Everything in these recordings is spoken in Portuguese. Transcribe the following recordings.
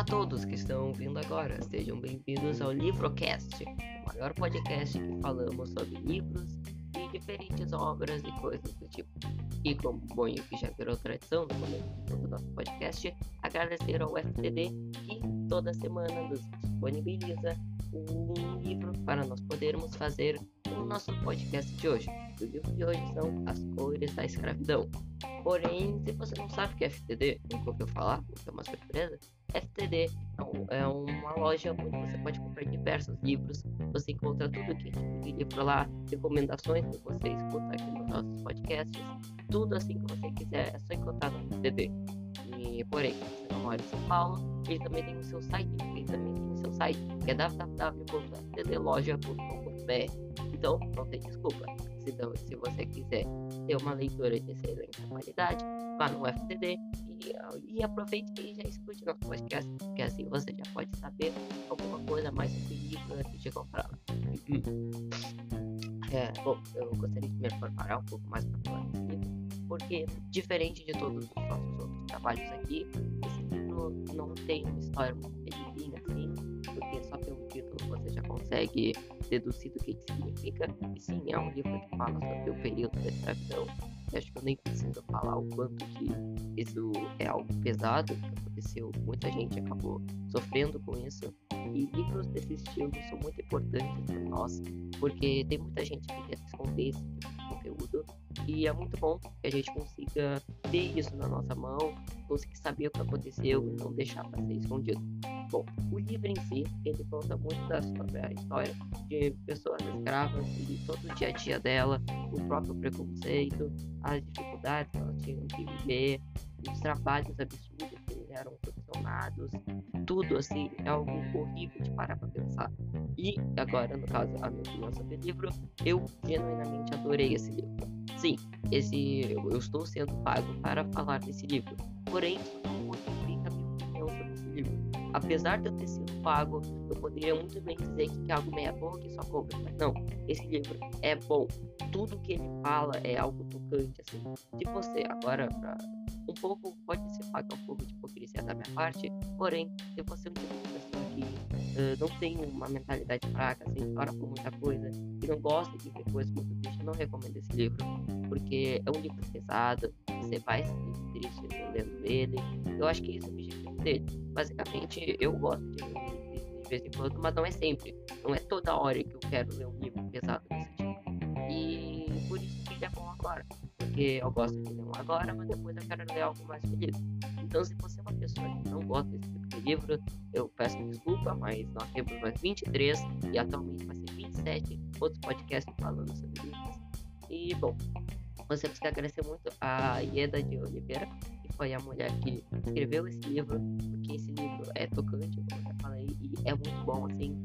Olá a todos que estão ouvindo agora, sejam bem-vindos ao Livrocast, o maior podcast que falamos sobre livros e diferentes obras e coisas do tipo. E como bom que já virou tradição no começo do nosso podcast, agradecer ao FTD que toda semana nos disponibiliza um livro para nós podermos fazer o nosso podcast de hoje. O livro de hoje são As Cores da Escravidão. Porém, se você não sabe o que é FTD, nunca ouviu falar, é uma surpresa, FTD é uma loja onde você pode comprar diversos livros. Você encontra tudo que de livro lá, recomendações que você escuta aqui nos nossos podcasts, tudo assim que você quiser, é só encontrar no FTD. E, porém, se você não mora em São Paulo, ele também tem o seu site, ele também tem o seu site, que é www.ftdloja.com.br. Então, não tem desculpa. Então, se você quiser ter uma leitura de excelente qualidade, vá no FTD e, e aproveite e já escute nosso podcast, porque assim você já pode saber alguma coisa mais sobre livro antes de comprá-la. É, bom, eu gostaria de me preparar um pouco mais para falar desse livro, porque diferente de todos os nossos outros trabalhos aqui, esse livro não tem uma história muito bonitinha assim, porque só pelo título você já consegue deduzir o que isso significa. E sim, é um livro que fala sobre o período da escravidão. Acho que eu nem preciso falar o quanto que isso é algo pesado que aconteceu. Muita gente acabou sofrendo com isso. E livros desse estilo são muito importantes para nós, porque tem muita gente que quer esconder esse tipo conteúdo. E é muito bom que a gente consiga ter isso na nossa mão, conseguir saber o que aconteceu e não deixar para ser escondido. Bom, o livro em si, ele conta muito da história de pessoas escravas e todo o dia a dia dela, o próprio preconceito, as dificuldades que elas tinham que viver, os trabalhos absurdos que eles eram condicionados, tudo assim é algo horrível de parar para pensar. E agora, no caso, a minha opinião sobre o livro, eu genuinamente adorei esse livro. Sim, esse eu estou sendo pago para falar desse livro. Porém, apesar de eu ter sido pago, eu poderia muito bem dizer que algo meia boca e só compra. Mas não, esse livro é bom. Tudo que ele fala é algo tocante, assim. Se você, agora, pra, um pouco, pode ser pagar um pouco de hipocrisia da minha parte, porém, se você é um tipo de pessoa que uh, não tem uma mentalidade fraca, assim, ora por muita coisa, e não gosta de ver coisas muito tristes, eu não recomendo esse livro, porque é um livro pesado, você vai se sentir triste lendo ele. Eu acho que esse é o objetivo dele. Basicamente, eu gosto de ler de vez em quando, mas não é sempre. Não é toda hora que eu quero ler um livro pesado desse tipo. E por isso que ele é bom agora. Porque eu gosto de ler um agora, mas depois eu quero ler algo mais feliz. Então, se você é uma pessoa que não gosta desse tipo de livro, eu peço desculpa, mas nós temos mais 23 e atualmente vai ser 27 outros podcasts falando sobre livros. E, bom, você precisa agradecer muito a Ieda de Oliveira, foi a mulher que escreveu esse livro, porque esse livro é tocante, como eu já falei, e é muito bom, assim.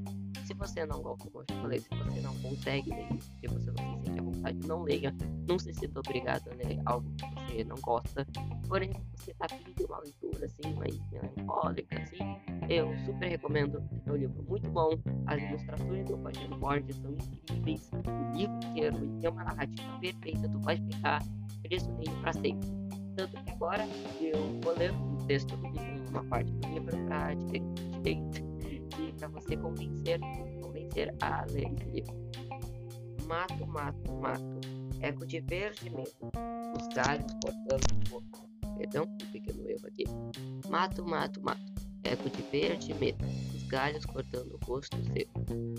Se você não gosta, como eu falei, se você não consegue ler se você não se sente à vontade, não leia. Não se sinta obrigado a ler algo que você não gosta. Porém, se você tá pedindo uma leitura, assim, mais melancólica, assim, eu super recomendo. É um livro muito bom. As ilustrações do Rogério Borges são incríveis. O livro inteiro tem uma narrativa perfeita. Tu pode ficar preso nele para sempre. Tanto que agora eu vou ler um texto uma parte do livro para te, e para você convencer, convencer a ler esse livro. Mato, mato, mato. Eco de verde mesmo. Os galhos cortando. Perdão, um pequeno erro aqui. Mato, mato, mato eco de verde medo, os galhos cortando o rosto seu,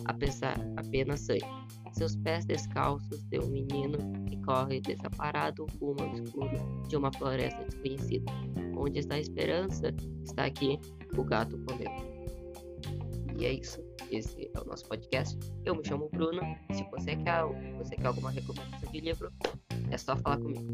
apesar apenas sangue. Seus pés descalços de um menino que corre desaparado rumo escuro de uma floresta desconhecida. Onde está a esperança? Está aqui, o gato comeu. E é isso. Esse é o nosso podcast. Eu me chamo Bruno. Se você quer, você quer alguma recomendação de livro, é só falar comigo.